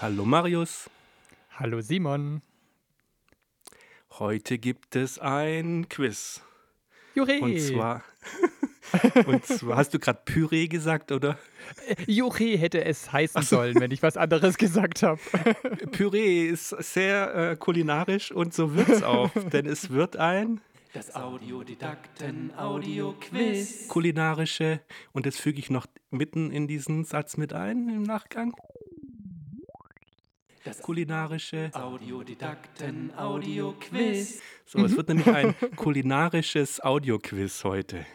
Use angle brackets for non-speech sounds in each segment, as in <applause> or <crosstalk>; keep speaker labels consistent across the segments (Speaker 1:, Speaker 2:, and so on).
Speaker 1: Hallo Marius,
Speaker 2: Hallo Simon.
Speaker 1: heute gibt es ein Quiz.
Speaker 2: Jure.
Speaker 1: Und zwar, <laughs> und zwar hast du gerade Püree gesagt, oder?
Speaker 2: Jure hätte es heißen
Speaker 1: so.
Speaker 2: sollen, wenn ich was anderes gesagt habe. <laughs>
Speaker 1: Püree ist sehr äh, kulinarisch und so wird es auch, <laughs> denn es wird ein
Speaker 3: Das Audiodidakten-Audio-Quiz.
Speaker 1: kulinarische, und das füge ich noch mitten in diesen Satz mit ein im Nachgang.
Speaker 3: Das
Speaker 1: Kulinarische.
Speaker 3: Audiodidakten-Audio-Quiz.
Speaker 1: So, es wird nämlich ein kulinarisches Audioquiz heute.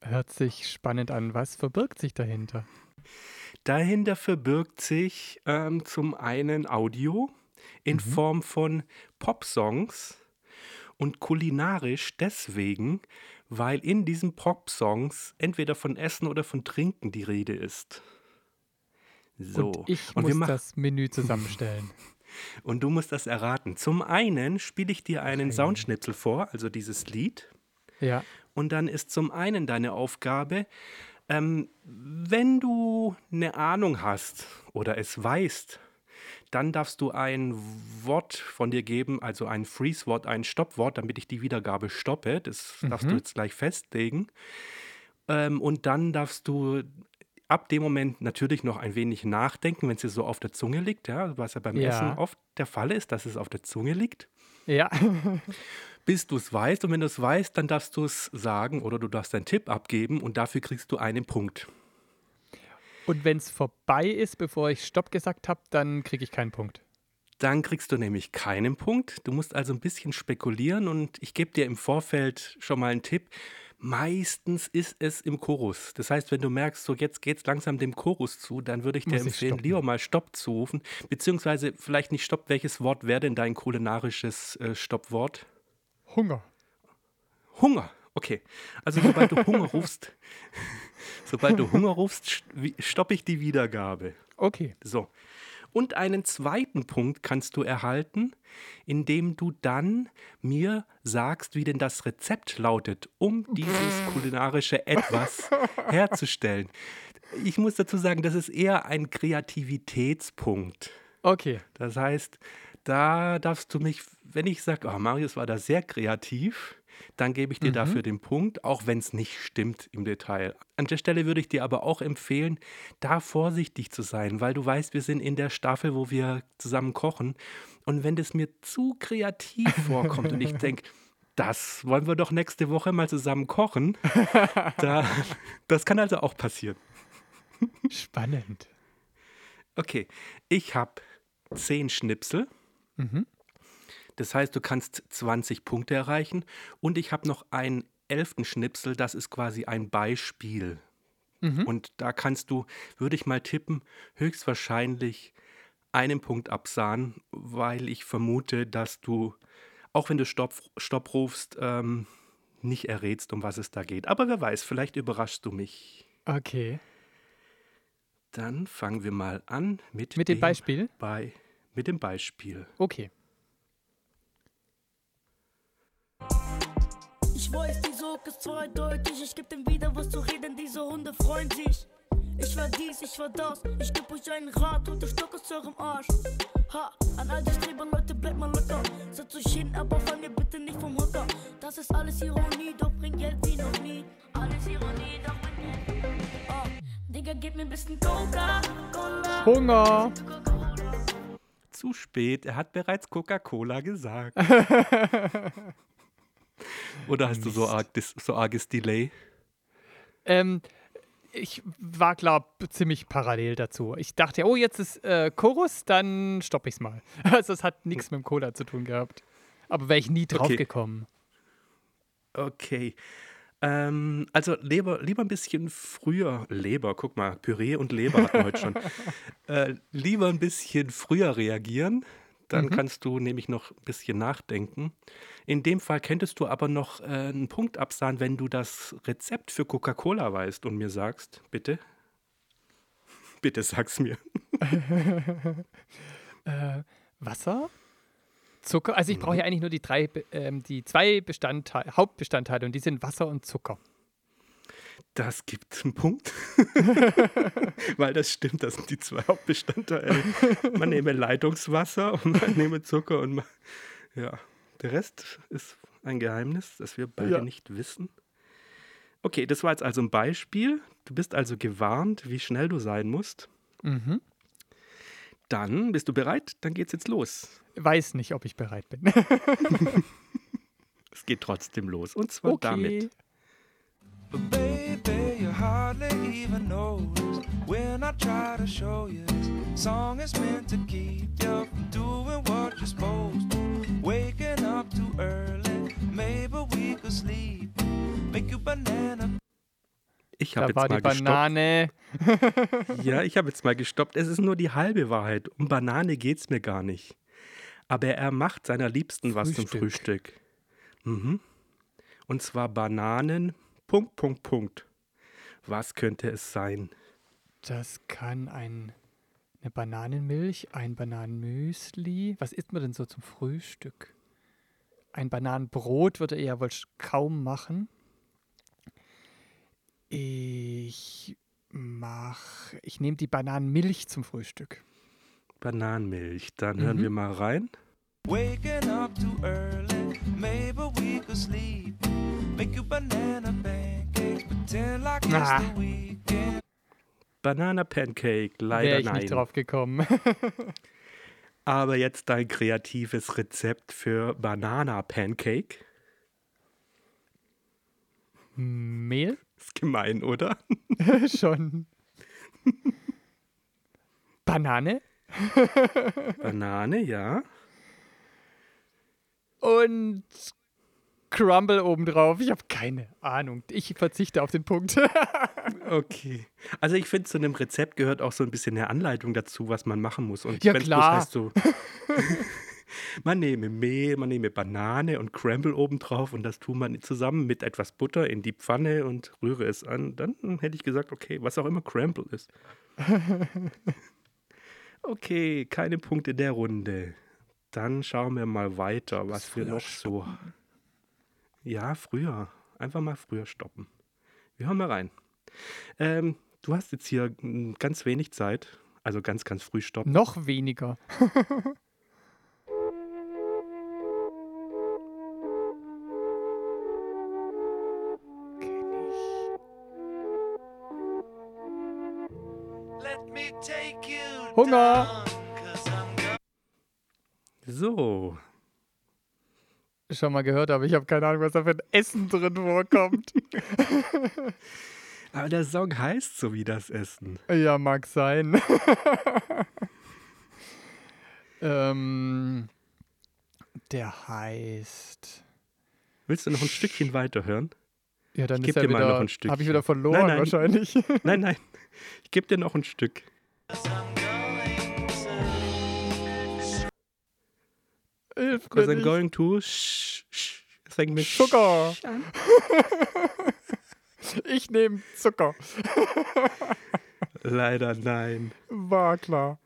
Speaker 2: Hört sich spannend an. Was verbirgt sich dahinter?
Speaker 1: Dahinter verbirgt sich ähm, zum einen Audio in Form von Popsongs und kulinarisch deswegen, weil in diesen Popsongs entweder von Essen oder von Trinken die Rede ist. So.
Speaker 2: Und ich
Speaker 1: Und
Speaker 2: muss das Menü zusammenstellen. <laughs>
Speaker 1: Und du musst das erraten. Zum einen spiele ich dir einen
Speaker 2: Okay.
Speaker 1: Soundschnipsel vor, also dieses Lied.
Speaker 2: Ja.
Speaker 1: Und dann ist zum einen deine Aufgabe, ähm, wenn du eine Ahnung hast oder es weißt, dann darfst du ein Wort von dir geben, also ein Freeze-Wort, ein Stoppwort, damit ich die Wiedergabe stoppe. Das darfst du jetzt gleich festlegen. Ähm, und dann darfst du ab dem Moment natürlich noch ein wenig nachdenken, wenn es dir so auf der Zunge liegt, ja, was ja beim
Speaker 2: Ja.
Speaker 1: Essen oft der Fall ist, dass es auf der Zunge liegt
Speaker 2: Ja. <laughs>
Speaker 1: bis du es weißt. Und wenn du es weißt, dann darfst du es sagen oder du darfst deinen Tipp abgeben und dafür kriegst du einen Punkt.
Speaker 2: Und wenn es vorbei ist, bevor ich Stopp gesagt habe, dann kriege ich keinen Punkt.
Speaker 1: Dann kriegst du nämlich keinen Punkt. Du musst also ein bisschen spekulieren und ich gebe dir im Vorfeld schon mal einen Tipp. Meistens ist es im Chorus. Das heißt, wenn du merkst, so jetzt geht es langsam dem Chorus zu, dann würde ich dir
Speaker 2: Muss ich
Speaker 1: empfehlen,
Speaker 2: stoppen.
Speaker 1: lieber mal Stopp zu rufen. Beziehungsweise vielleicht nicht Stopp. Welches Wort wäre denn dein kulinarisches äh, Stoppwort?
Speaker 2: Hunger.
Speaker 1: Hunger. Okay. Also sobald du Hunger <laughs> rufst, <laughs> sobald du Hunger rufst, stoppe ich die Wiedergabe.
Speaker 2: Okay.
Speaker 1: So. Und einen zweiten Punkt kannst du erhalten, indem du dann mir sagst, wie denn das Rezept lautet, um dieses <laughs> kulinarische Etwas herzustellen. Ich muss dazu sagen, das ist eher ein Kreativitätspunkt.
Speaker 2: Okay.
Speaker 1: Das heißt, da darfst du mich, wenn ich sage, oh, Marius war da sehr kreativ, dann gebe ich dir dafür den Punkt, auch wenn es nicht stimmt im Detail. An der Stelle würde ich dir aber auch empfehlen, da vorsichtig zu sein, weil du weißt, wir sind in der Staffel, wo wir zusammen kochen. Und wenn das mir zu kreativ vorkommt und ich <laughs> denke, das wollen wir doch nächste Woche mal zusammen kochen, <laughs> da, das kann also auch passieren.
Speaker 2: Spannend.
Speaker 1: Okay, ich habe zehn Schnipsel.
Speaker 2: Mhm.
Speaker 1: Das heißt, du kannst 20 Punkte erreichen. Und ich habe noch einen elften Schnipsel, das ist quasi ein Beispiel.
Speaker 2: Mhm.
Speaker 1: Und da kannst du, würde ich mal tippen, höchstwahrscheinlich einen Punkt absahen, weil ich vermute, dass du, auch wenn du Stopp, Stopp rufst, ähm, nicht errätst, um was es da geht. Aber wer weiß, vielleicht überraschst du mich.
Speaker 2: Okay.
Speaker 1: Dann fangen wir mal an mit,
Speaker 2: Mit dem Beispiel?
Speaker 1: Bei, mit dem Beispiel.
Speaker 2: Okay.
Speaker 4: Ich weiß, die Sog ist zweideutig. Ich geb dem wieder was zu reden, diese Hunde freuen sich. Ich war dies, ich war das. Ich geb euch einen Rat und der Stock ist eurem Arsch. Ha, an all die Streber, Leute, bleibt mal locker. Setzt euch hin, aber fall mir bitte nicht vom Hocker. Das ist alles Ironie, doch bringt Geld wie noch nie. Alles Ironie, doch bringt Geld. Ah, Digga, gib mir ein bisschen Coca-Cola.
Speaker 2: Hunger.
Speaker 1: Zu spät, er hat bereits Coca-Cola gesagt. <laughs> Oder hast du so, arg, so arges Delay?
Speaker 2: Ähm, ich war, glaub, ziemlich parallel dazu. Ich dachte, oh, jetzt ist äh, Chorus, dann stoppe ich's mal. <laughs> Also es hat nichts mit dem Cola zu tun gehabt. Aber wäre ich nie drauf
Speaker 1: Okay.
Speaker 2: gekommen.
Speaker 1: Okay. Ähm, also lieber, lieber ein bisschen früher, Leber, guck mal, Püree und Leber hatten wir heute schon. <laughs> Äh, lieber ein bisschen früher reagieren, dann kannst du nämlich noch ein bisschen nachdenken. In dem Fall könntest du aber noch äh, einen Punkt absahen, wenn du das Rezept für Coca-Cola weißt und mir sagst, bitte. <laughs> Bitte sag's mir. <laughs>
Speaker 2: Äh, Wasser, Zucker. Also ich brauche ja eigentlich nur die drei, ähm, die zwei Bestandteile, Hauptbestandteile und die sind Wasser und Zucker.
Speaker 1: Das gibt einen Punkt. <laughs> Weil das stimmt, das sind die zwei Hauptbestandteile. Man nehme Leitungswasser und man <laughs> nehme Zucker und man, ja, der Rest ist ein Geheimnis, das wir beide
Speaker 2: Ja.
Speaker 1: nicht wissen. Okay, das war jetzt also ein Beispiel. Du bist also gewarnt, wie schnell du sein musst.
Speaker 2: Mhm.
Speaker 1: Dann bist du bereit, dann geht's jetzt los.
Speaker 2: Weiß nicht, ob ich bereit bin. <laughs>
Speaker 1: Es geht trotzdem los. Und zwar
Speaker 2: okay.
Speaker 1: damit.
Speaker 3: But baby, you hardly even notice when I try to show you this song is meant to keep you from doing what you're supposed to. Waking up too early, maybe we could sleep. Make you banana
Speaker 1: Ich habe
Speaker 2: Da war
Speaker 1: jetzt
Speaker 2: die
Speaker 1: mal gestoppt.
Speaker 2: Banane.
Speaker 1: Ja, ich habe jetzt mal gestoppt. Es ist nur die halbe Wahrheit. Um Banane geht's mir gar nicht. Aber er macht seiner Liebsten was zum
Speaker 2: Frühstück.
Speaker 1: Frühstück. Mhm. Und zwar Bananen. Punkt, Punkt, Punkt. Was könnte es sein?
Speaker 2: Das kann ein, eine Bananenmilch, ein Bananenmüsli. Was isst man denn so zum Frühstück? Ein Bananenbrot würde er ja wohl kaum machen. Ich mach, ich nehme die Bananenmilch zum Frühstück.
Speaker 1: Bananenmilch. Dann hören
Speaker 2: Mhm.
Speaker 1: wir mal rein.
Speaker 3: Waking up too early, maybe we could sleep. Make you banana pancakes, pretend like
Speaker 2: Ah.
Speaker 3: it's the weekend.
Speaker 1: Banana Pancake.
Speaker 2: Wäre
Speaker 1: Leider
Speaker 2: ich
Speaker 1: nein.
Speaker 2: nicht drauf gekommen. <laughs>
Speaker 1: Aber jetzt dein kreatives Rezept für Banana Pancake.
Speaker 2: Mehl?
Speaker 1: Ist gemein, oder? <laughs>
Speaker 2: Schon. Banane
Speaker 1: Banane, ja.
Speaker 2: und Crumble obendrauf. Ich habe keine Ahnung. Ich verzichte auf den Punkt. <laughs>
Speaker 1: Okay. Also ich finde, zu einem Rezept gehört auch so ein bisschen eine Anleitung dazu, was man machen muss. Und
Speaker 2: Ja, klar.
Speaker 1: heißt so, <laughs> <laughs> man nehme Mehl, man nehme Banane und Crumble obendrauf und das tut man zusammen mit etwas Butter in die Pfanne und rühre es an. Dann hätte ich gesagt, okay, was auch immer Crumble ist. <laughs> Okay, keine Punkte der Runde. Dann schauen wir mal weiter, was wir noch so. Ja, früher. Einfach mal früher stoppen. Wir hören mal rein. Ähm, du hast jetzt hier mm, ganz wenig Zeit, also ganz, ganz früh stoppen.
Speaker 2: Noch weniger. <laughs> Hunger.
Speaker 1: So,
Speaker 2: Schon mal gehört, aber ich habe keine Ahnung, was da für ein Essen drin vorkommt. <laughs>
Speaker 1: aber der Song heißt so wie das Essen.
Speaker 2: ja, mag sein. <laughs> ähm, der heißt.
Speaker 1: Willst du noch ein Stückchen weiterhören?
Speaker 2: Ja, dann
Speaker 1: Ich
Speaker 2: ist er
Speaker 1: dir mal noch
Speaker 2: wieder.
Speaker 1: ein Stückchen.
Speaker 2: Habe ich wieder verloren
Speaker 1: Nein, nein.
Speaker 2: wahrscheinlich.
Speaker 1: Nein, nein, ich gebe dir noch ein Stück.
Speaker 2: Hilf
Speaker 1: Because I'm going to. Sh, sh, fängt mit an. <laughs>
Speaker 2: Ich nehme Zucker.
Speaker 1: Leider nein.
Speaker 2: War klar.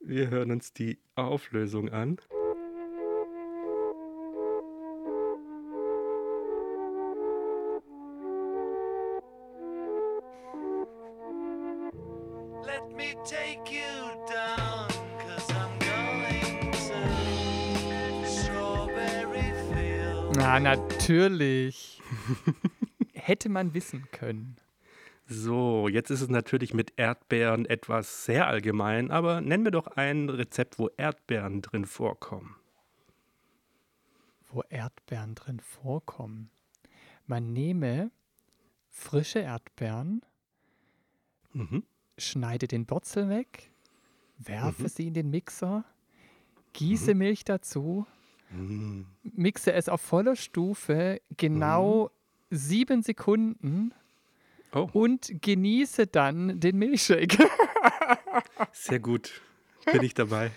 Speaker 1: Wir hören uns die Auflösung an.
Speaker 2: Na, natürlich. <laughs> Hätte man wissen können.
Speaker 1: So, jetzt ist es natürlich mit Erdbeeren etwas sehr allgemein, aber nenn mir doch ein Rezept, wo Erdbeeren drin vorkommen.
Speaker 2: Wo Erdbeeren drin vorkommen. Man nehme frische Erdbeeren,
Speaker 1: Mhm.
Speaker 2: schneide den Botzel weg, werfe
Speaker 1: Mhm.
Speaker 2: sie in den Mixer, gieße Milch dazu,
Speaker 1: Mm.
Speaker 2: mixe es auf voller Stufe genau sieben Sekunden
Speaker 1: Oh,
Speaker 2: und genieße dann den Milchshake. <laughs>
Speaker 1: sehr gut. Bin ich dabei.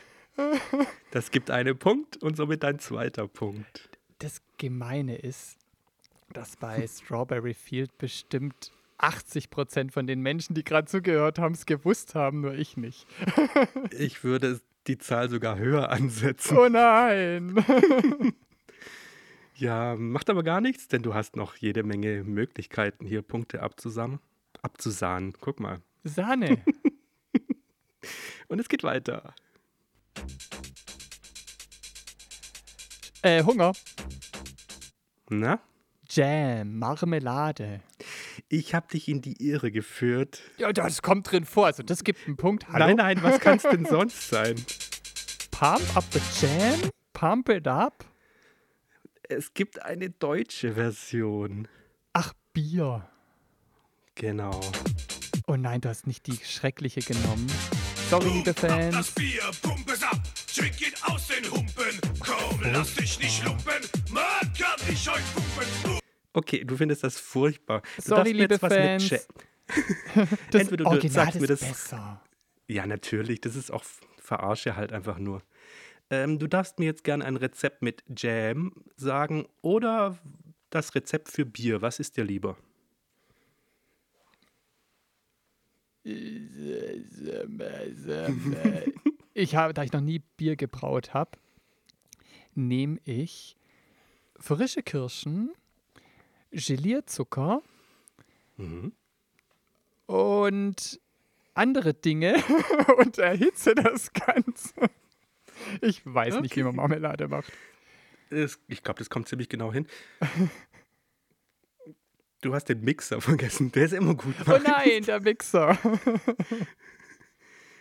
Speaker 1: Das gibt einen Punkt und somit ein zweiter Punkt.
Speaker 2: Das Gemeine ist, dass bei Strawberry Field bestimmt 80% von den Menschen, die gerade zugehört haben, es gewusst haben, nur ich nicht.
Speaker 1: Ich würde die Zahl sogar höher <laughs> ansetzen.
Speaker 2: Oh nein. <laughs> <laughs>
Speaker 1: Ja, macht aber gar nichts, denn du hast noch jede Menge Möglichkeiten, hier Punkte abzusammeln. Abzusahnen. Guck mal.
Speaker 2: Sahne.
Speaker 1: Und es geht weiter.
Speaker 2: Äh, Hunger.
Speaker 1: Na?
Speaker 2: Jam, Marmelade.
Speaker 1: Ich habe dich in die Irre geführt.
Speaker 2: Ja, das kommt drin vor. Also das gibt einen Punkt. Hallo?
Speaker 1: Nein, nein, was kann es denn sonst sein?
Speaker 2: Pump up the jam? Pump it up?
Speaker 1: Es gibt eine deutsche Version.
Speaker 2: Ach, Bier.
Speaker 1: Genau.
Speaker 2: Oh nein, du hast nicht die schreckliche genommen. Sorry, liebe
Speaker 5: Das
Speaker 2: Fans.
Speaker 5: Bier, pump es ab, trink ihn aus den Humpen. Komm, lass dich nicht lumpen, man kann dich euch pumpen.
Speaker 1: Okay, du findest das furchtbar. Du
Speaker 2: Sorry,
Speaker 1: darfst mir
Speaker 2: liebe
Speaker 1: jetzt was mit
Speaker 2: Fans.
Speaker 1: Ja- <laughs>
Speaker 2: Das
Speaker 1: Entweder du
Speaker 2: Original
Speaker 1: sagst
Speaker 2: ist
Speaker 1: mir das-
Speaker 2: besser.
Speaker 1: Ja, natürlich. Das ist auch Verarsche halt einfach nur. Ähm, du darfst mir jetzt gerne ein Rezept mit Jam sagen oder das Rezept für Bier. Was ist dir lieber? <laughs>
Speaker 2: Ich habe, da ich noch nie Bier gebraut habe, nehme ich frische Kirschen, Gelierzucker
Speaker 1: Mhm.
Speaker 2: und andere Dinge <laughs> und erhitze das Ganze. Ich weiß nicht, wie man Marmelade macht.
Speaker 1: Ich glaube, das kommt ziemlich genau hin. Du hast den Mixer vergessen. Der ist immer gut.
Speaker 2: Oh nein, der Mixer.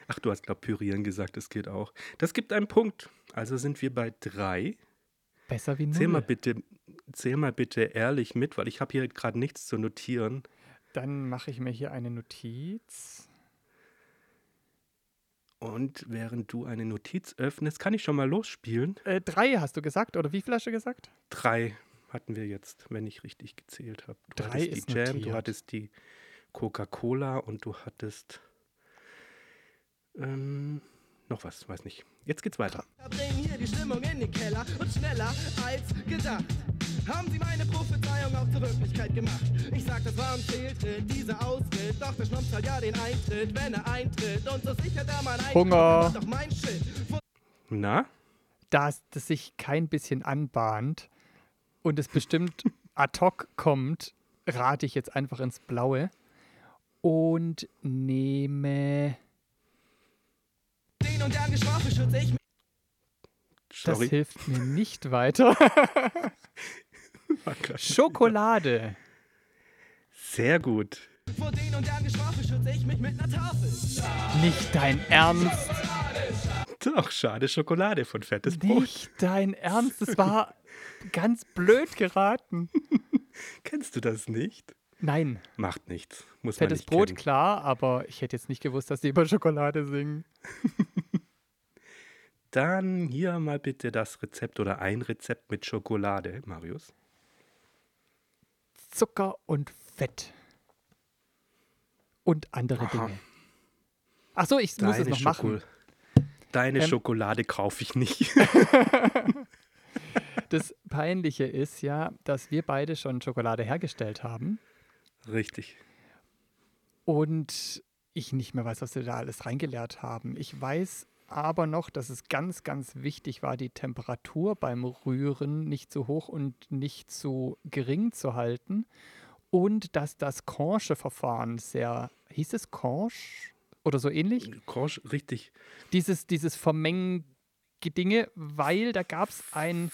Speaker 1: Ach, du hast, glaube pürieren gesagt. Das geht auch. Das gibt einen Punkt. Also sind wir bei drei.
Speaker 2: Besser wie
Speaker 1: Zähl mal
Speaker 2: null.
Speaker 1: bitte, zähl mal bitte ehrlich mit, weil ich habe hier gerade nichts zu notieren.
Speaker 2: Dann mache ich mir hier eine Notiz.
Speaker 1: Und während du eine Notiz öffnest, kann ich schon mal losspielen.
Speaker 2: Äh, drei hast du gesagt, oder wie viel hast du gesagt?
Speaker 1: Drei hatten wir jetzt, wenn ich richtig gezählt habe. Du
Speaker 2: Drei
Speaker 1: hattest
Speaker 2: ist
Speaker 1: die Jam,
Speaker 2: notiert.
Speaker 1: du hattest die Coca-Cola und du hattest ähm, noch was, weiß nicht. Jetzt geht's weiter.
Speaker 6: Bringen hier die Stimmung in den Keller und schneller als gedacht. Haben Sie meine Prophezeiung auch zur Wirklichkeit gemacht? Ich sag, das war ein Fehltritt, dieser Ausritt. Doch der Schnumpf zahlt ja den Eintritt, wenn er eintritt. Und so sichert er mein
Speaker 2: Hunger.
Speaker 6: Eintritt. Doch mein Shit.
Speaker 1: Na?
Speaker 2: Da es das sich kein bisschen anbahnt und es bestimmt <laughs> ad hoc kommt, rate ich jetzt einfach ins Blaue und nehme.
Speaker 6: Den und der Geschwafel schütze ich mich.
Speaker 2: Das
Speaker 1: Sorry.
Speaker 2: hilft mir nicht weiter. <laughs> Schokolade.
Speaker 1: Sehr gut.
Speaker 6: Vor den und der Geschwafel schütze ich mich mit einer Tafel.
Speaker 2: Nicht dein Ernst.
Speaker 1: Doch, schade Schokolade von fettes Brot.
Speaker 2: Nicht dein Ernst. Das war ganz blöd geraten.
Speaker 1: Kennst du das nicht?
Speaker 2: Nein,
Speaker 1: Macht nichts. Muss
Speaker 2: fettes
Speaker 1: man nicht
Speaker 2: Brot,
Speaker 1: kennen.
Speaker 2: klar, aber ich hätte jetzt nicht gewusst, dass die über Schokolade singen.
Speaker 1: Dann hier mal bitte das Rezept oder ein Rezept mit Schokolade, Marius.
Speaker 2: Zucker und Fett. Und andere
Speaker 1: Aha.
Speaker 2: Dinge. Ach so, ich muss es noch machen.
Speaker 1: Schoko- Deine
Speaker 2: Ähm,
Speaker 1: Schokolade kaufe ich nicht. <laughs>
Speaker 2: Das Peinliche ist ja, dass wir beide schon Schokolade hergestellt haben
Speaker 1: Richtig.
Speaker 2: und ich nicht mehr weiß, was wir da alles reingeleert haben. Ich weiß aber noch, dass es ganz, ganz wichtig war, die Temperatur beim Rühren nicht zu hoch und nicht zu gering zu halten und dass das Conche-Verfahren sehr, hieß es Conche oder so ähnlich?
Speaker 1: Korsch, richtig.
Speaker 2: dieses, dieses Vermengen Dinge, weil da gab es einen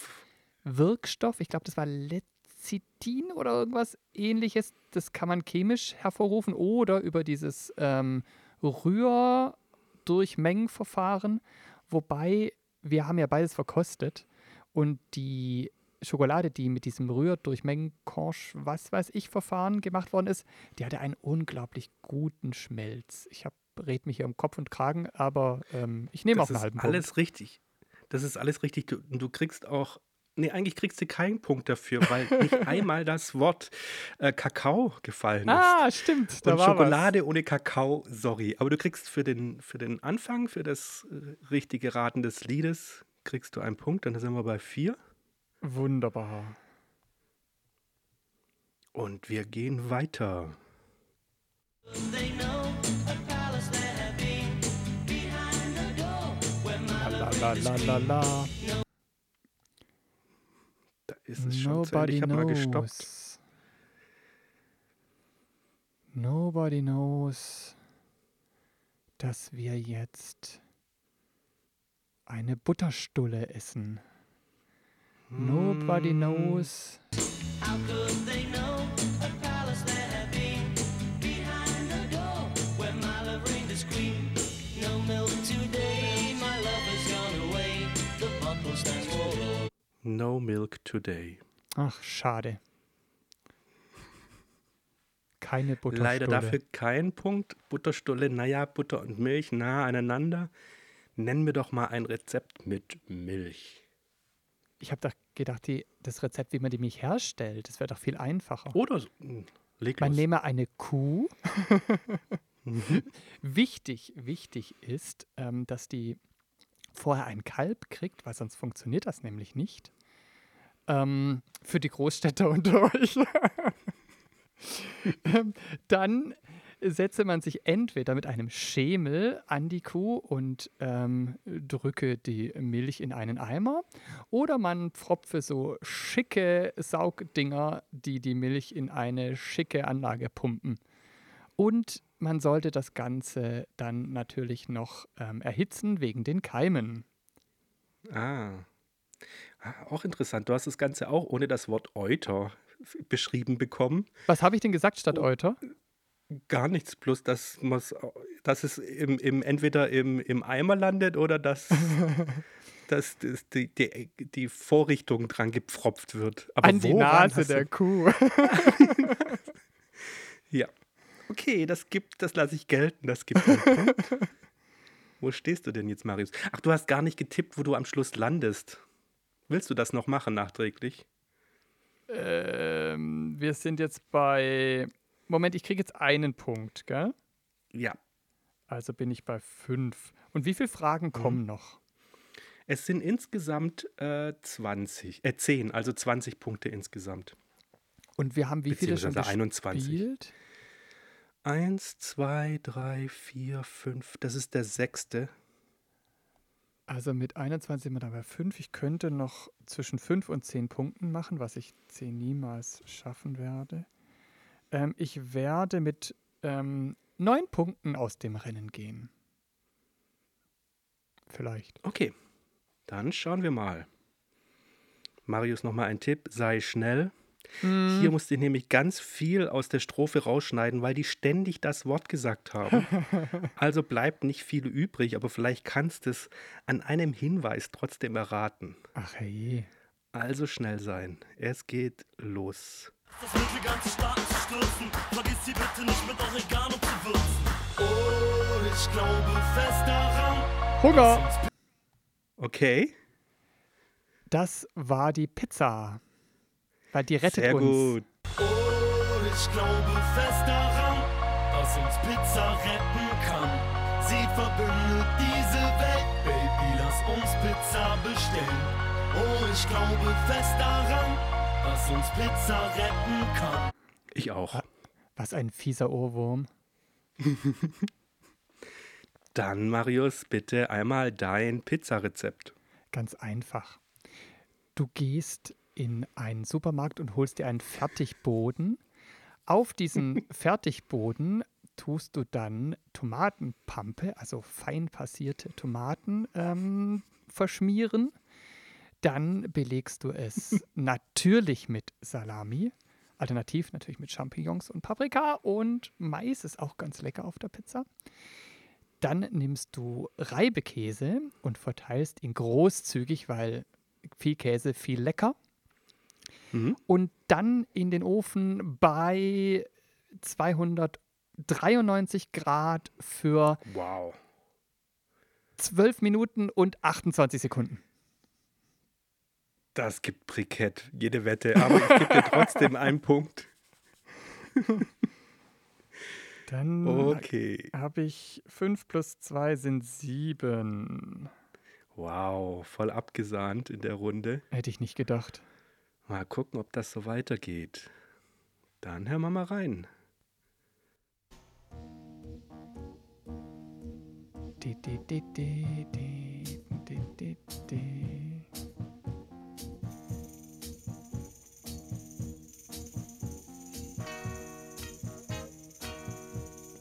Speaker 2: Wirkstoff, ich glaube, das war Lecithin oder irgendwas ähnliches, das kann man chemisch hervorrufen oder über dieses ähm, Rührdurchmengenverfahren, wobei wir haben ja beides verkostet und die Schokolade, die mit diesem Rührdurchmengen-Conch, was weiß ich, Verfahren gemacht worden ist, die hatte einen unglaublich guten Schmelz. Ich habe red mich hier um Kopf und Kragen, aber ähm, ich nehme auch
Speaker 1: Das
Speaker 2: einen
Speaker 1: ist
Speaker 2: halben
Speaker 1: alles richtig. Das ist alles richtig. Du, du kriegst auch. Nee, eigentlich kriegst du keinen Punkt dafür, weil nicht <laughs> einmal das Wort äh, Kakao gefallen ist.
Speaker 2: Ah, stimmt. Da
Speaker 1: Und
Speaker 2: war
Speaker 1: Schokolade ohne Kakao, sorry. Aber du kriegst für den, für den Anfang, für das äh, richtige Raten des Liedes, kriegst du einen Punkt. Dann sind wir bei vier.
Speaker 2: Was. Wunderbar.
Speaker 1: Und wir gehen weiter.
Speaker 3: They know a palace there have been behind the door where my
Speaker 2: La la la la.
Speaker 1: Da ist es schon zu Ende.
Speaker 2: Nobody
Speaker 1: Ich habe mal gestoppt.
Speaker 2: knows. Nobody knows, dass wir jetzt eine Butterstulle essen. Nobody knows.
Speaker 1: No milk today.
Speaker 2: Ach, schade. Keine Butterstulle.
Speaker 1: Leider dafür kein Punkt. Butterstulle, naja, Butter und Milch nah aneinander. Nenn mir doch mal ein Rezept mit Milch.
Speaker 2: Ich habe doch gedacht, die, das Rezept, wie man die Milch herstellt, das wäre doch viel einfacher.
Speaker 1: Oder so. Hm, Leg
Speaker 2: Man
Speaker 1: los.
Speaker 2: nehme eine Kuh. <laughs> wichtig, wichtig ist, ähm, dass die vorher ein Kalb kriegt, weil sonst funktioniert das nämlich nicht. Ähm, für die Großstädter unter <laughs> euch. ähm, dann setze man sich entweder mit einem Schemel an die Kuh und ähm, drücke die Milch in einen Eimer oder man pfropfe so schicke Saugdinger, die die Milch in eine schicke Anlage pumpen. Und man sollte das Ganze dann natürlich noch ähm, erhitzen wegen den Keimen.
Speaker 1: Ah. Auch interessant. Du hast das Ganze auch ohne das Wort Euter beschrieben bekommen.
Speaker 2: Was habe ich denn gesagt statt Euter?
Speaker 1: Gar nichts, bloß dass, dass es im, im, entweder im, im Eimer landet oder dass, <laughs> dass, dass die, die, die Vorrichtung dran gepfropft wird. Aber
Speaker 2: An die Nase der Kuh. <laughs>
Speaker 1: Ja. Okay, das gibt, das lasse ich gelten, das gibt. <laughs> Wo stehst du denn jetzt, Marius? Ach, du hast gar nicht getippt, wo du am Schluss landest. Willst du das noch machen nachträglich?
Speaker 2: ähm, wir sind jetzt bei. Moment, ich kriege jetzt einen Punkt, gell?
Speaker 1: Ja.
Speaker 2: Also bin ich bei fünf. Und wie viele Fragen kommen noch?
Speaker 1: Es sind insgesamt äh, 20, äh 10, also 20 Punkte insgesamt.
Speaker 2: Und wir haben wie viele schon
Speaker 1: Beziehungsweise 21.
Speaker 2: gespielt?
Speaker 1: Eins, zwei, drei, vier, fünf. Das ist der sechste.
Speaker 2: Also mit 21 sind wir da bei 5. Ich könnte noch zwischen 5 und 10 Punkten machen, was ich 10 niemals schaffen werde. Ähm, ich werde mit ähm, 9 Punkten aus dem Rennen gehen. Vielleicht.
Speaker 1: Okay, dann schauen wir mal. Marius, nochmal ein Tipp. Sei schnell. Hier musst du nämlich ganz viel aus der Strophe rausschneiden, weil die ständig das Wort gesagt haben. <laughs> Also bleibt nicht viel übrig, aber vielleicht kannst du es an einem Hinweis trotzdem erraten.
Speaker 2: Ach hey.
Speaker 1: Also schnell sein. Es geht los.
Speaker 5: Das Mittel ganze Staaten zu stürzen. Vergiss sie bitte nicht mit Oregano zu würzen. Oh, ich glaube fest daran.
Speaker 2: Hunger!
Speaker 1: Okay,
Speaker 2: Das war die Pizza. Weil die rettet
Speaker 1: sehr
Speaker 2: uns.
Speaker 1: gut.
Speaker 5: Oh, ich glaube fest daran, dass uns Pizza retten kann. Sie verbindet diese Welt, Baby, lass uns Pizza bestellen. Oh, ich glaube fest daran, dass uns Pizza retten kann.
Speaker 1: Ich auch.
Speaker 2: Was ein fieser Ohrwurm. <laughs>
Speaker 1: Dann, Marius, bitte einmal dein Pizzarezept.
Speaker 2: Ganz einfach. Du gehst in einen Supermarkt und holst dir einen Fertigboden. Auf diesen <laughs> Fertigboden tust du dann Tomatenpampe, also fein passierte Tomaten, ähm, verschmieren. Dann belegst du es <laughs> natürlich mit Salami, alternativ natürlich mit Champignons und Paprika und Mais ist auch ganz lecker auf der Pizza. Dann nimmst du Reibekäse und verteilst ihn großzügig, weil viel Käse, viel lecker.
Speaker 1: Mhm.
Speaker 2: Und dann in den Ofen bei 293 Grad für
Speaker 1: Wow.
Speaker 2: 12 Minuten und 28 Sekunden.
Speaker 1: Das gibt Brikett, jede Wette. Aber ich gebe dir <laughs> trotzdem einen Punkt. <laughs>
Speaker 2: Dann
Speaker 1: Okay.
Speaker 2: habe ich 5 plus 2 sind 7.
Speaker 1: Wow, voll abgesahnt in der Runde.
Speaker 2: Hätte ich nicht gedacht.
Speaker 1: Mal gucken, ob das so weitergeht. Dann hören wir mal rein.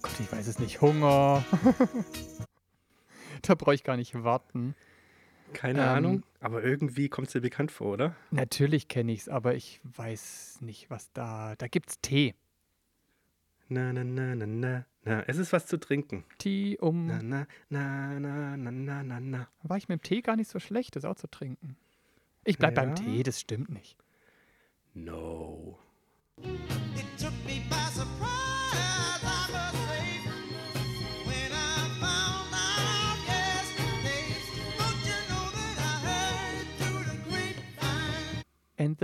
Speaker 2: Gott, ich weiß es nicht. Hunger. <laughs> da brauche ich gar nicht warten.
Speaker 1: Keine
Speaker 2: Ähm,
Speaker 1: Ahnung, aber irgendwie kommt es dir bekannt vor, oder?
Speaker 2: Natürlich kenne ich es, aber ich weiß nicht, was da. Da gibt's Tee.
Speaker 1: Na, na, na, na, na, na. Es ist was zu trinken.
Speaker 2: Tee um.
Speaker 1: Na, na, na, na, na, na, na, na.
Speaker 2: War ich mit dem Tee gar nicht so schlecht, das auch zu trinken. Ich bleib beim
Speaker 1: Ja.
Speaker 2: Tee, das stimmt nicht.
Speaker 1: No.
Speaker 3: It took me by surprise,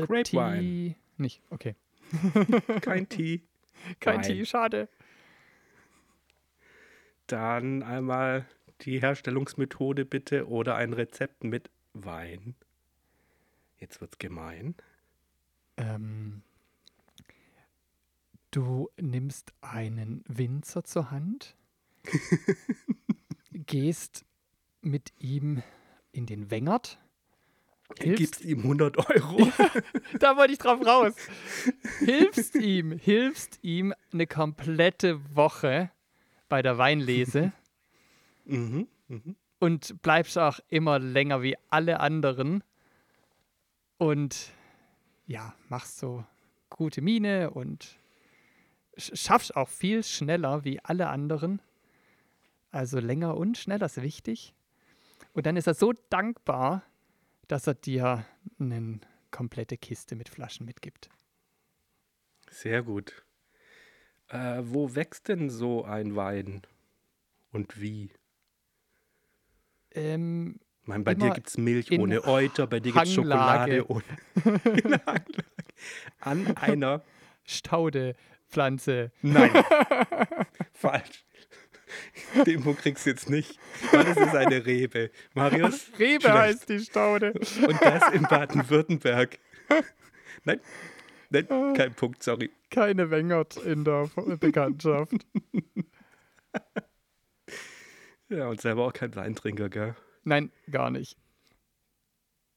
Speaker 3: The Grapevine.
Speaker 2: Tea. Nicht, okay. <laughs>
Speaker 1: Kein Tee.
Speaker 2: Kein
Speaker 1: Wein.
Speaker 2: Tee, schade.
Speaker 1: Dann einmal die Herstellungsmethode bitte oder ein Rezept mit Wein. Jetzt wird's gemein.
Speaker 2: Ähm, du nimmst einen Winzer zur Hand, <laughs> gehst mit ihm in den Wengert. Hilfst,
Speaker 1: Gibst ihm 100 Euro.
Speaker 2: da wollte ich drauf raus. Hilfst ihm, hilfst ihm eine komplette Woche bei der Weinlese
Speaker 1: mhm. Mhm.
Speaker 2: und bleibst auch immer länger wie alle anderen und ja, machst so gute Miene und sch- schaffst auch viel schneller wie alle anderen. Also länger und schneller ist wichtig. Und dann ist er so dankbar, dass er dir eine komplette Kiste mit Flaschen mitgibt.
Speaker 1: Sehr gut. Äh, wo wächst denn so ein Wein? Und wie?
Speaker 2: Ähm,
Speaker 1: Ich meine, bei dir gibt es Milch ohne Euter, bei dir gibt es. Schokolade ohne. <laughs> An einer. <laughs>
Speaker 2: Staudepflanze.
Speaker 1: Nein. <laughs> Falsch. <laughs> Info kriegst du jetzt nicht. Weil es ist eine Rebe. Marius? <laughs>
Speaker 2: Rebe
Speaker 1: schlecht.
Speaker 2: heißt die Staude.
Speaker 1: Und das in Baden-Württemberg. <laughs> Nein. Nein, kein Punkt, sorry.
Speaker 2: Keine Wengert in der Bekanntschaft.
Speaker 1: Ja, und selber auch kein Weintrinker, gell?
Speaker 2: Nein, gar nicht.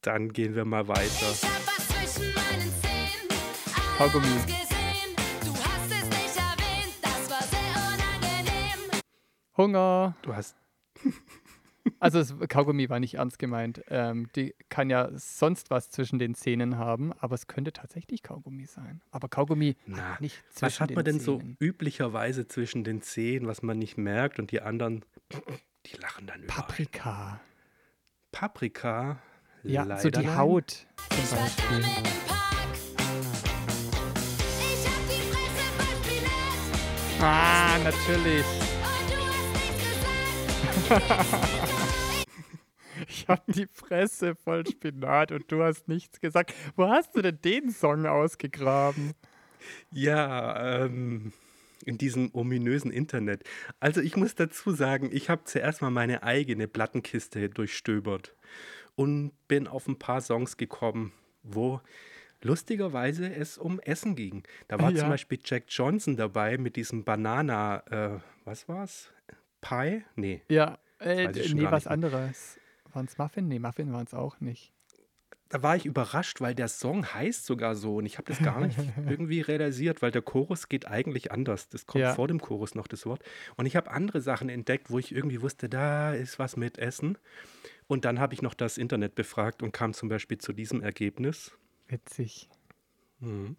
Speaker 1: Dann gehen wir mal weiter.
Speaker 7: Ich hab was zwischen meinen Zähnen.
Speaker 2: Kaugummi. Hunger.
Speaker 1: Du hast.
Speaker 2: Also das Kaugummi war nicht ernst gemeint. Ähm, die kann ja sonst was zwischen den Zähnen haben, aber es könnte tatsächlich Kaugummi sein. Aber Kaugummi
Speaker 1: Na,
Speaker 2: hat nicht zwischen
Speaker 1: Was hat man
Speaker 2: den
Speaker 1: denn so
Speaker 2: Zähnen.
Speaker 1: üblicherweise zwischen den Zehen, was man nicht merkt und die anderen, die lachen dann über.
Speaker 2: Paprika.
Speaker 1: Paprika.
Speaker 2: Ja,
Speaker 1: leider
Speaker 2: so die
Speaker 1: nein.
Speaker 2: Haut zum Beispiel.
Speaker 7: damit im <laughs> Ich
Speaker 2: habe die Fresse voll Spinat und du hast nichts gesagt. Wo hast du denn den Song ausgegraben?
Speaker 1: Ja, ähm, in diesem ominösen Internet. Also ich muss dazu sagen, ich habe zuerst mal meine eigene Plattenkiste durchstöbert und bin auf ein paar Songs gekommen, wo lustigerweise es um Essen ging. Da war
Speaker 2: Ja.
Speaker 1: zum Beispiel Jack Johnson dabei mit diesem Banana, äh, was war's? Pie? Nee.
Speaker 2: Ja, äh, nee, was anderes. Waren es Muffin? Nee, Muffin waren es auch nicht.
Speaker 1: Da war ich überrascht, weil der Song heißt sogar so und ich habe das gar nicht <laughs> irgendwie realisiert, weil der Chorus geht eigentlich anders. Das kommt
Speaker 2: Ja.
Speaker 1: vor dem Chorus noch das Wort. Und ich habe andere Sachen entdeckt, wo ich irgendwie wusste, da ist was mit Essen. Und dann habe ich noch das Internet befragt und kam zum Beispiel zu diesem Ergebnis.
Speaker 2: Witzig.
Speaker 1: Mhm.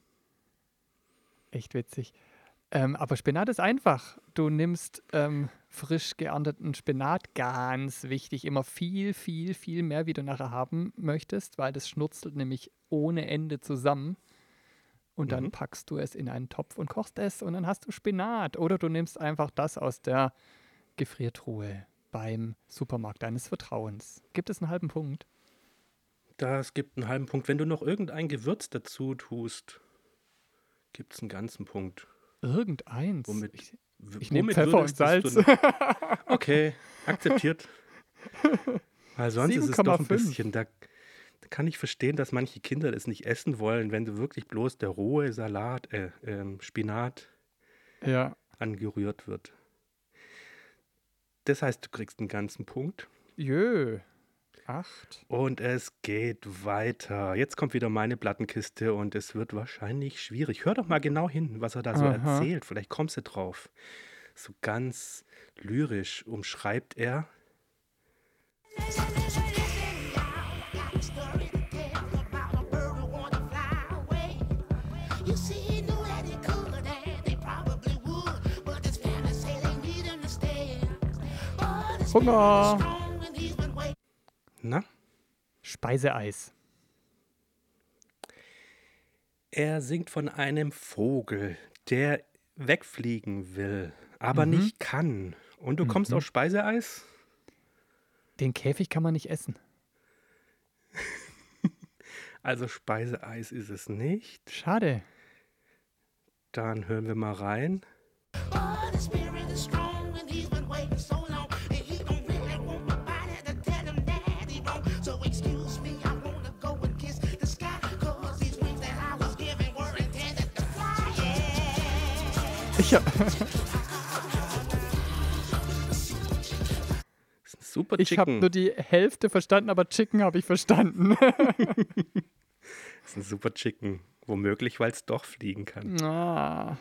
Speaker 2: Echt witzig. Ähm, aber Spinat ist einfach. Du nimmst ähm, frisch geernteten Spinat, ganz wichtig, immer viel, viel, viel mehr, wie du nachher haben möchtest, weil das schnurzelt nämlich ohne Ende zusammen. Und dann
Speaker 1: Mhm.
Speaker 2: packst du es in einen Topf und kochst es und dann hast du Spinat. Oder du nimmst einfach das aus der Gefriertruhe beim Supermarkt deines Vertrauens. Gibt es einen halben Punkt?
Speaker 1: Das gibt einen halben Punkt. Wenn du noch irgendein Gewürz dazu tust, gibt es einen ganzen Punkt.
Speaker 2: Irgendeins.
Speaker 1: Womit-
Speaker 2: Ich, ich nehme Pfeffer und Salz. <laughs>
Speaker 1: Okay, akzeptiert. Weil sonst ist es doch ein
Speaker 2: 7,5.
Speaker 1: bisschen, da, da kann ich verstehen, dass manche Kinder das nicht essen wollen, wenn du wirklich bloß der rohe Salat, äh, ähm, Spinat
Speaker 2: ja.
Speaker 1: angerührt wird. Das heißt, du kriegst einen ganzen Punkt.
Speaker 2: Jö. Acht.
Speaker 1: Und es geht weiter. Jetzt kommt wieder meine Plattenkiste und es wird wahrscheinlich schwierig. Hör doch mal genau hin, was er da so
Speaker 2: Aha.
Speaker 1: erzählt. Vielleicht kommst du drauf. so ganz lyrisch umschreibt er.
Speaker 2: Hunger.
Speaker 1: Na?
Speaker 2: Speiseeis.
Speaker 1: Er singt von einem Vogel, der wegfliegen will, aber nicht kann. Und du kommst auf Speiseeis?
Speaker 2: Den Käfig kann man nicht essen. <laughs>
Speaker 1: Also Speiseeis ist es nicht.
Speaker 2: Schade.
Speaker 1: Dann hören wir mal rein.
Speaker 8: But his spirit is strong and he's been waiting so Yeah.
Speaker 2: Ich hab,
Speaker 1: Das ist ein super
Speaker 2: ich hab
Speaker 1: Chicken.
Speaker 2: nur die Hälfte verstanden, aber Chicken habe ich verstanden. <laughs>
Speaker 1: Das ist ein super Chicken. Womöglich, weil es doch fliegen kann.
Speaker 2: ah.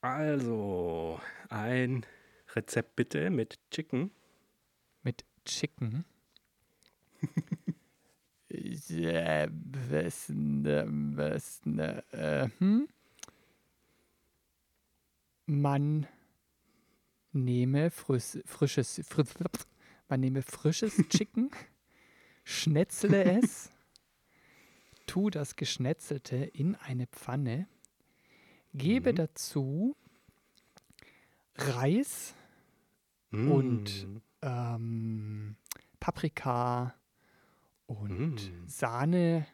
Speaker 1: Also, ein Rezept bitte mit Chicken.
Speaker 2: Mit Chicken. <laughs> ja, was, ne, was, ne, äh, hm? Man nehme frisch, frisches, frisch, man nehme frisches <laughs> Chicken, schnetzle es, tu das Geschnetzelte in eine Pfanne, gebe dazu Reis, und
Speaker 1: Mm.
Speaker 2: ähm, Paprika und
Speaker 1: Mm.
Speaker 2: Sahne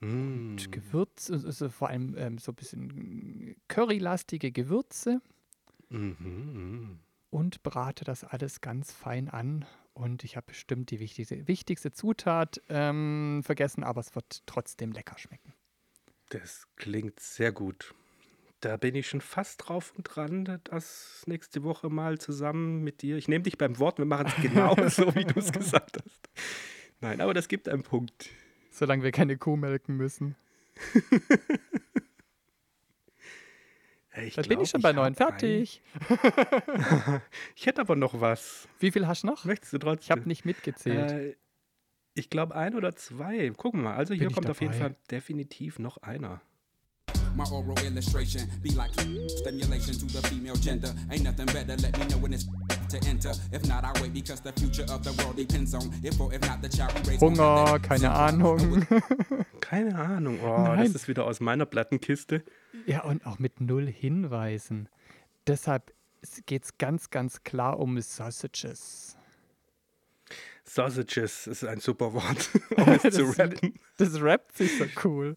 Speaker 1: Mm.
Speaker 2: und Gewürz, also also vor allem ähm, so ein bisschen currylastige Gewürze
Speaker 1: Mhm, mhm.
Speaker 2: und brate das alles ganz fein an. Und ich habe bestimmt die wichtigste, wichtigste Zutat ähm, vergessen, aber es wird trotzdem lecker schmecken.
Speaker 1: Das klingt sehr gut. Da bin ich schon fast drauf und dran, das nächste Woche mal zusammen mit dir. Ich nehme dich beim Wort, wir machen es genau <laughs> so, wie du es gesagt hast. Nein, aber das gibt einen Punkt.
Speaker 2: Solange wir keine Kuh melken müssen. <laughs>
Speaker 1: Ich
Speaker 2: Da bin ich schon bei neun. Fertig. <laughs>
Speaker 1: Ich hätte aber noch was.
Speaker 2: Wie viel hast du noch?
Speaker 1: Möchtest du trotzdem?
Speaker 2: Ich habe nicht mitgezählt.
Speaker 1: Äh, ich glaube ein oder zwei. Gucken wir mal. Also hier
Speaker 2: ich
Speaker 1: kommt auf jeden
Speaker 2: dabei.
Speaker 1: Fall definitiv noch einer.
Speaker 9: My oral illustration be like stimulation to the female gender. Ain't nothing better, let me know when it's to enter. If not, I wait because the future of the world depends on if or if not the child we raise. won't have
Speaker 2: Hunger, keine. Ahnung. <laughs>
Speaker 1: Keine Ahnung. Oh,
Speaker 2: Nein.
Speaker 1: das ist wieder aus meiner Plattenkiste.
Speaker 2: Ja, und auch mit null Hinweisen. Deshalb geht es ganz, ganz klar um Sausages.
Speaker 1: Sausages ist ein super Wort, <laughs> um <laughs> es zu
Speaker 2: Das-
Speaker 1: rappen.
Speaker 2: Das rappt sich so cool.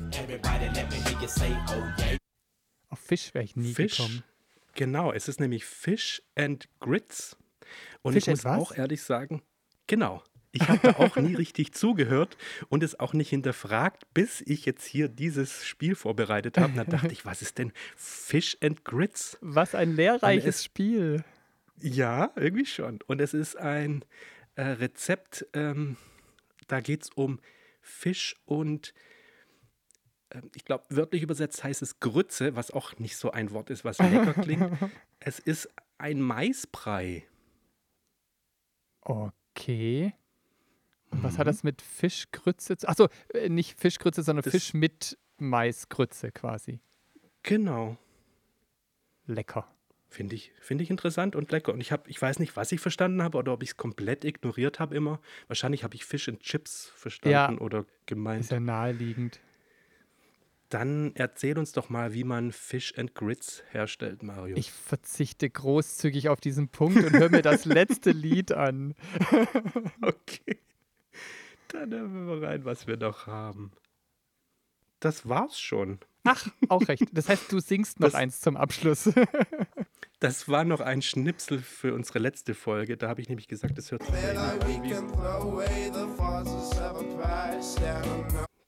Speaker 9: everybody
Speaker 5: let me hear you say, oh yeah.
Speaker 2: Auf Fisch wäre ich nie
Speaker 1: Fisch.
Speaker 2: gekommen.
Speaker 1: Genau, es ist nämlich Fish and Grits. Und
Speaker 2: Fish
Speaker 1: ich muss
Speaker 2: was?
Speaker 1: auch ehrlich sagen, genau. Ich habe da auch nie <laughs> richtig zugehört und es auch nicht hinterfragt, bis ich jetzt hier dieses Spiel vorbereitet habe. Da dachte ich, was ist denn Fish and Grits?
Speaker 2: Was ein lehrreiches
Speaker 1: es-
Speaker 2: Spiel.
Speaker 1: Ja, irgendwie schon. Und es ist ein äh, Rezept, ähm, da geht es um Fisch und ähm, ich glaube, wörtlich übersetzt heißt es Grütze, was auch nicht so ein Wort ist, was lecker klingt. <laughs> Es ist ein Maisbrei.
Speaker 2: Okay. Und was hat das mit Fischgrütze zu Achso, äh, nicht Fischgrütze, sondern
Speaker 1: Das-
Speaker 2: Fisch mit Maisgrütze quasi.
Speaker 1: Genau.
Speaker 2: Lecker.
Speaker 1: Finde ich, finde ich interessant und lecker. Und ich, hab, ich weiß nicht, was ich verstanden habe oder ob ich es komplett ignoriert habe immer. Wahrscheinlich habe ich Fish and Chips verstanden oder gemeint.
Speaker 2: Ist ja naheliegend.
Speaker 1: Dann erzähl uns doch mal, wie man Fish and Grits herstellt, Mario.
Speaker 2: Ich verzichte großzügig auf diesen Punkt und höre mir das letzte <laughs> Lied an. <laughs>
Speaker 1: Okay. Dann hören wir mal rein, was wir noch haben. Das war's schon.
Speaker 2: Ach, auch recht. Das heißt, du singst noch
Speaker 1: Das-
Speaker 2: eins zum Abschluss. <laughs>
Speaker 1: Das war noch ein Schnipsel für unsere letzte Folge. Da habe ich nämlich gesagt, das hört sich so ähnlich an wie,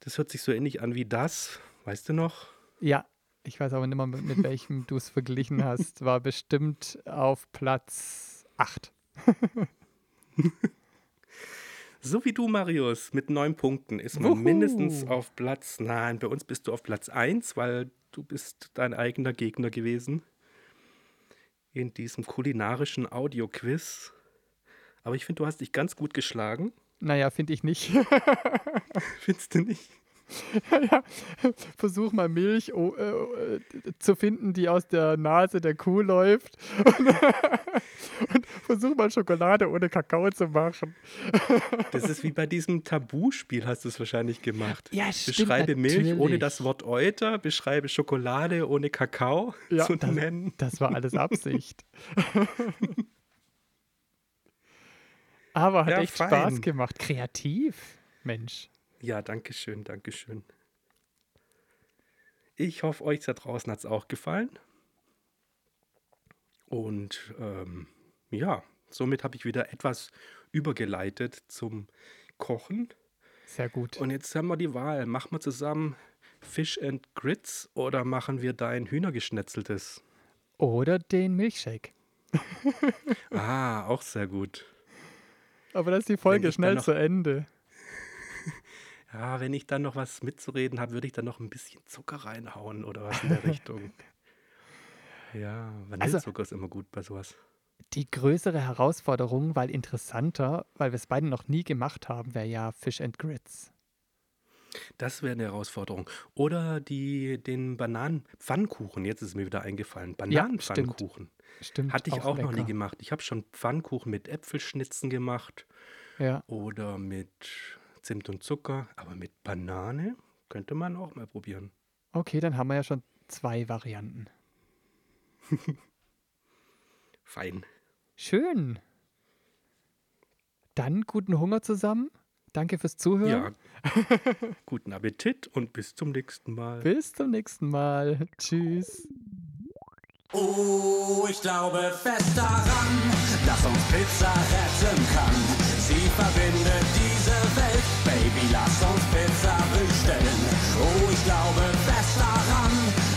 Speaker 1: das hört sich so ähnlich an wie das. Weißt du noch?
Speaker 2: Ja, ich weiß aber nicht mehr, mit, mit welchem <laughs> du es verglichen hast. War bestimmt auf Platz 8. <laughs>
Speaker 1: So wie du, Marius, mit neun Punkten ist man
Speaker 2: Wuhu.
Speaker 1: mindestens auf Platz. Nein, bei uns bist du auf Platz 1, weil du bist dein eigener Gegner gewesen in diesem kulinarischen Audioquiz. Aber ich finde, du hast dich ganz gut geschlagen.
Speaker 2: Naja, finde ich nicht. <laughs>
Speaker 1: Findest du nicht? <laughs>
Speaker 2: ja, versuch mal Milch oh, äh, äh, zu finden, die aus der Nase der Kuh läuft. <laughs> Und, versuch mal Schokolade ohne Kakao zu machen. <laughs>
Speaker 1: Das ist wie bei diesem Tabuspiel, hast du es wahrscheinlich gemacht.
Speaker 2: Ja, stimmt,
Speaker 1: Beschreibe Milch ohne
Speaker 2: natürlich.
Speaker 1: das Wort Euter, beschreibe Schokolade ohne Kakao
Speaker 2: Ja,
Speaker 1: zu
Speaker 2: das,
Speaker 1: nennen.
Speaker 2: das war alles Absicht. Aber hat
Speaker 1: Ja,
Speaker 2: echt
Speaker 1: fein.
Speaker 2: Spaß gemacht. Kreativ, Mensch.
Speaker 1: Ja, danke schön, danke schön. Ich hoffe, euch da draußen hat es auch gefallen. Und ähm, ja, somit habe ich wieder etwas übergeleitet zum Kochen.
Speaker 2: Sehr gut.
Speaker 1: Und jetzt haben wir die Wahl. Machen wir zusammen Fish and Grits oder machen wir dein Hühnergeschnetzeltes?
Speaker 2: Oder den Milchshake. <laughs>
Speaker 1: Ah, auch sehr gut.
Speaker 2: Aber das ist die Folge schnell
Speaker 1: noch-
Speaker 2: zu Ende.
Speaker 1: Ja, wenn ich dann noch was mitzureden habe, würde ich dann noch ein bisschen Zucker reinhauen oder was in der <laughs> Richtung. Ja, Vanillezucker ist immer gut bei sowas.
Speaker 2: Die größere Herausforderung, weil interessanter, weil wir es beide noch nie gemacht haben, wäre ja Fish and Grits.
Speaker 1: Das wäre eine Herausforderung. Oder die, den Bananenpfannkuchen. Jetzt ist es mir wieder eingefallen. Bananenpfannkuchen.
Speaker 2: Stimmt.
Speaker 1: Hatte ich auch, noch nie gemacht. Ich habe schon Pfannkuchen mit Äpfelschnitzen gemacht
Speaker 2: Ja.
Speaker 1: oder mit Zimt und Zucker. Aber mit Banane könnte man auch mal probieren.
Speaker 2: Okay, dann haben wir ja schon zwei Varianten. <laughs>
Speaker 1: Fein.
Speaker 2: Schön. Dann guten Hunger zusammen. Danke fürs Zuhören.
Speaker 1: Ja. <laughs> Guten Appetit und bis zum nächsten Mal.
Speaker 2: Bis zum nächsten Mal. Tschüss.
Speaker 9: Oh, ich glaube fest daran, dass uns Pizza retten kann. Sie verbindet Welt, Baby, lass uns
Speaker 10: Pizza bestellen. Oh, ich glaube fest daran,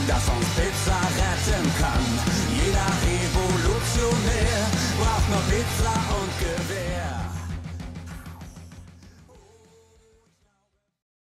Speaker 10: dass uns Pizza retten kann. Jeder Revolutionär braucht nur Pizza und Gewehr.